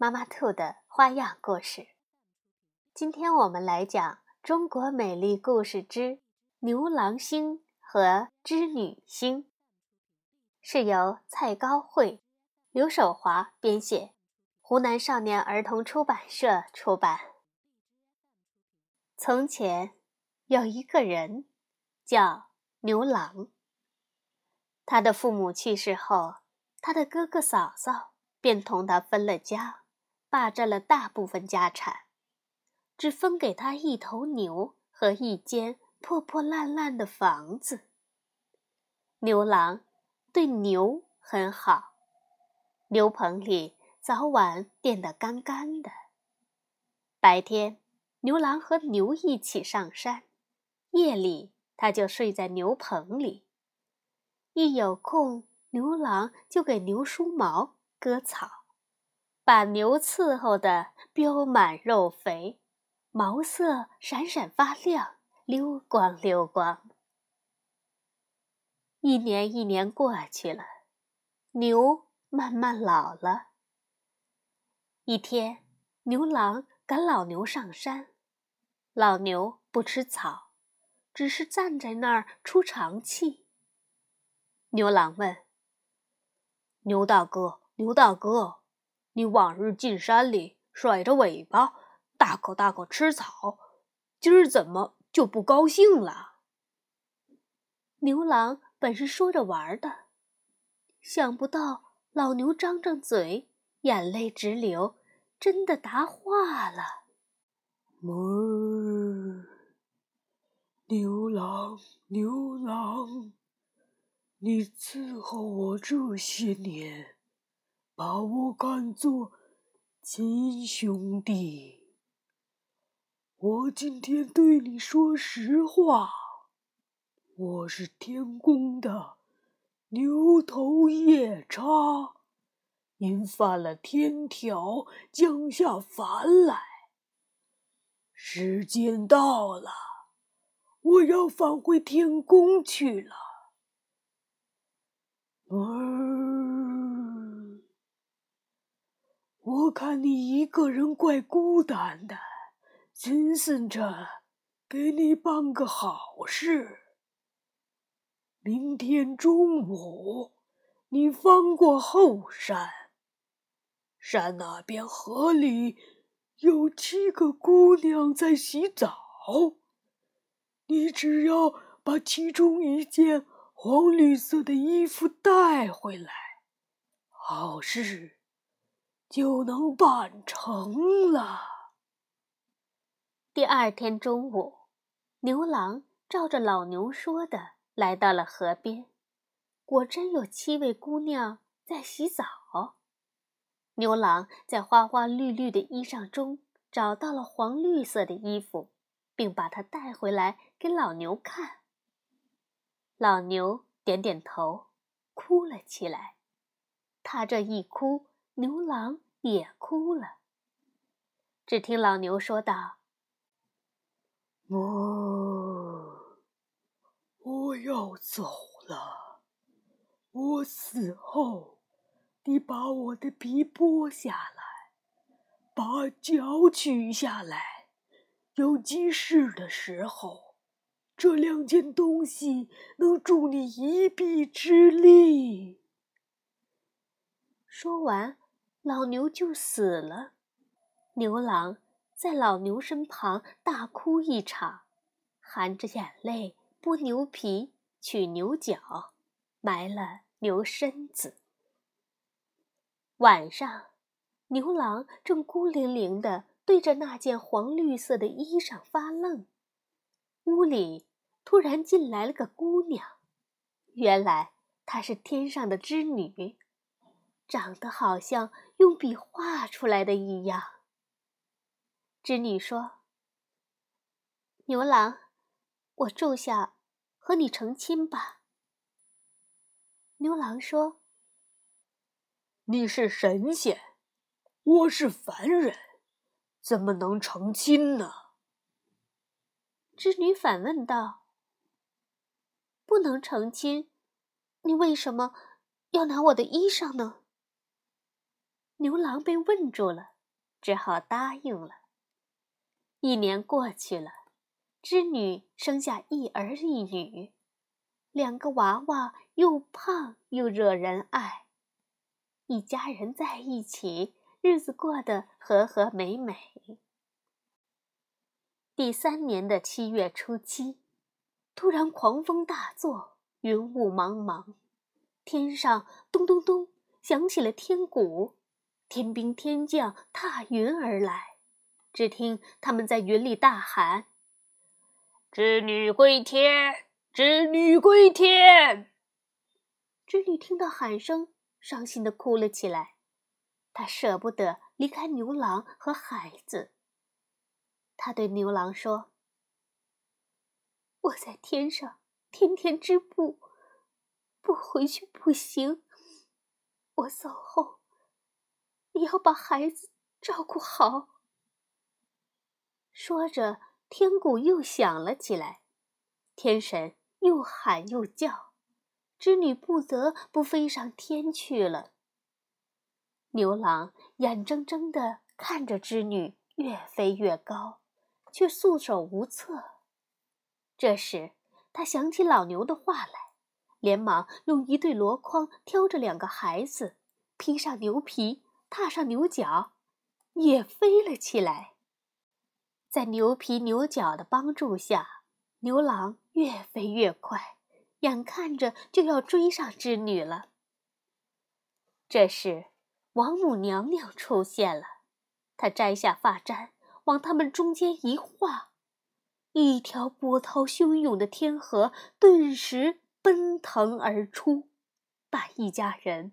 妈妈兔的花样故事，今天我们来讲《中国美丽故事之牛郎星和织女星》，是由蔡高慧、刘守华编写，湖南少年儿童出版社出版。从前有一个人叫牛郎，他的父母去世后，他的哥哥嫂嫂便同他分了家。霸占了大部分家产，只分给他一头牛和一间破破烂烂的房子。牛郎对牛很好，牛棚里早晚垫得干干的。白天，牛郎和牛一起上山；夜里，他就睡在牛棚里。一有空，牛郎就给牛梳毛、割草。把牛伺候的膘满肉肥，毛色闪闪发亮，溜光溜光。一年一年过去了，牛慢慢老了。一天，牛郎赶老牛上山，老牛不吃草，只是站在那儿出长气。牛郎问：“牛大哥，牛大哥。”你往日进山里甩着尾巴，大口大口吃草，今儿怎么就不高兴了？牛郎本是说着玩的，想不到老牛张张嘴，眼泪直流，真的答话了：“哞，牛郎，牛郎，你伺候我这些年。”把我看作亲兄弟，我今天对你说实话，我是天宫的牛头夜叉，因犯了天条降下凡来。时间到了，我要返回天宫去了。我看你一个人怪孤单的，寻思着给你办个好事。明天中午，你翻过后山，山那边河里有七个姑娘在洗澡，你只要把其中一件黄绿色的衣服带回来，好事。就能办成了。第二天中午，牛郎照着老牛说的来到了河边，果真有七位姑娘在洗澡。牛郎在花花绿绿的衣裳中找到了黄绿色的衣服，并把它带回来给老牛看。老牛点点头，哭了起来。他这一哭。牛郎也哭了。只听老牛说道：“我我要走了。我死后，你把我的皮剥下来，把脚取下来。有急事的时候，这两件东西能助你一臂之力。”说完。老牛就死了，牛郎在老牛身旁大哭一场，含着眼泪剥牛皮、取牛角，埋了牛身子。晚上，牛郎正孤零零地对着那件黄绿色的衣裳发愣，屋里突然进来了个姑娘，原来她是天上的织女。长得好像用笔画出来的一样。织女说：“牛郎，我住下，和你成亲吧。”牛郎说：“你是神仙，我是凡人，怎么能成亲呢？”织女反问道：“不能成亲，你为什么要拿我的衣裳呢？”牛郎被问住了，只好答应了。一年过去了，织女生下一儿一女，两个娃娃又胖又惹人爱，一家人在一起，日子过得和和美美。第三年的七月初七，突然狂风大作，云雾茫茫，天上咚咚咚响起了天鼓，天兵天将踏云而来。只听他们在云里大喊：“织女归天，织女归天。”织女听到喊声，伤心的哭了起来。她舍不得离开牛郎和孩子。他对牛郎说：“我在天上天天织布，不回去不行。我走后，你要把孩子照顾好。”说着，天鼓又响了起来，天神又喊又叫，织女不得不飞上天去了。牛郎眼睁睁地看着织女越飞越高。却束手无策。这时，他想起老牛的话来，连忙用一对箩筐挑着两个孩子，披上牛皮，踏上牛角，也飞了起来。在牛皮牛角的帮助下，牛郎越飞越快，眼看着就要追上织女了。这时，王母娘娘出现了，她摘下发簪。往他们中间一画，一条波涛汹涌的天河顿时奔腾而出，把一家人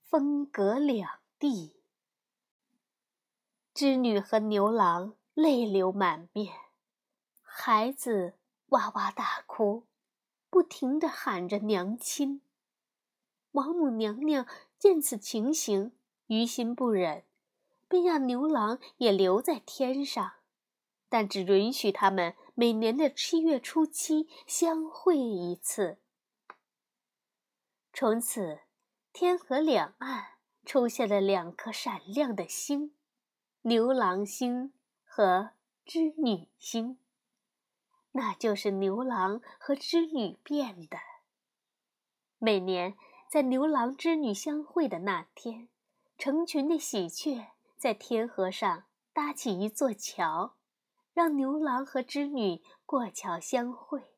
分隔两地。织女和牛郎泪流满面，孩子哇哇大哭，不停地喊着娘亲。王母娘娘见此情形，于心不忍。便让牛郎也留在天上，但只允许他们每年的七月初七相会一次。从此，天河两岸出现了两颗闪亮的星——牛郎星和织女星。那就是牛郎和织女变的。每年在牛郎织女相会的那天，成群的喜鹊。在天河上搭起一座桥，让牛郎和织女过桥相会。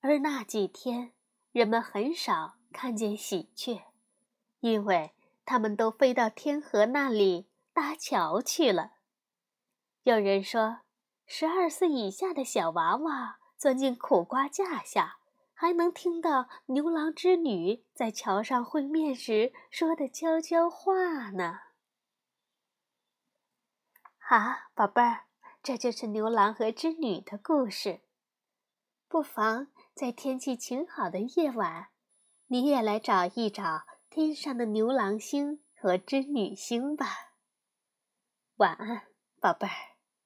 而那几天，人们很少看见喜鹊，因为他们都飞到天河那里搭桥去了。有人说，十二岁以下的小娃娃钻进苦瓜架下，还能听到牛郎织女在桥上会面时说的悄悄话呢。好，宝贝儿，这就是牛郎和织女的故事。不妨在天气晴好的夜晚，你也来找一找天上的牛郎星和织女星吧。晚安，宝贝儿。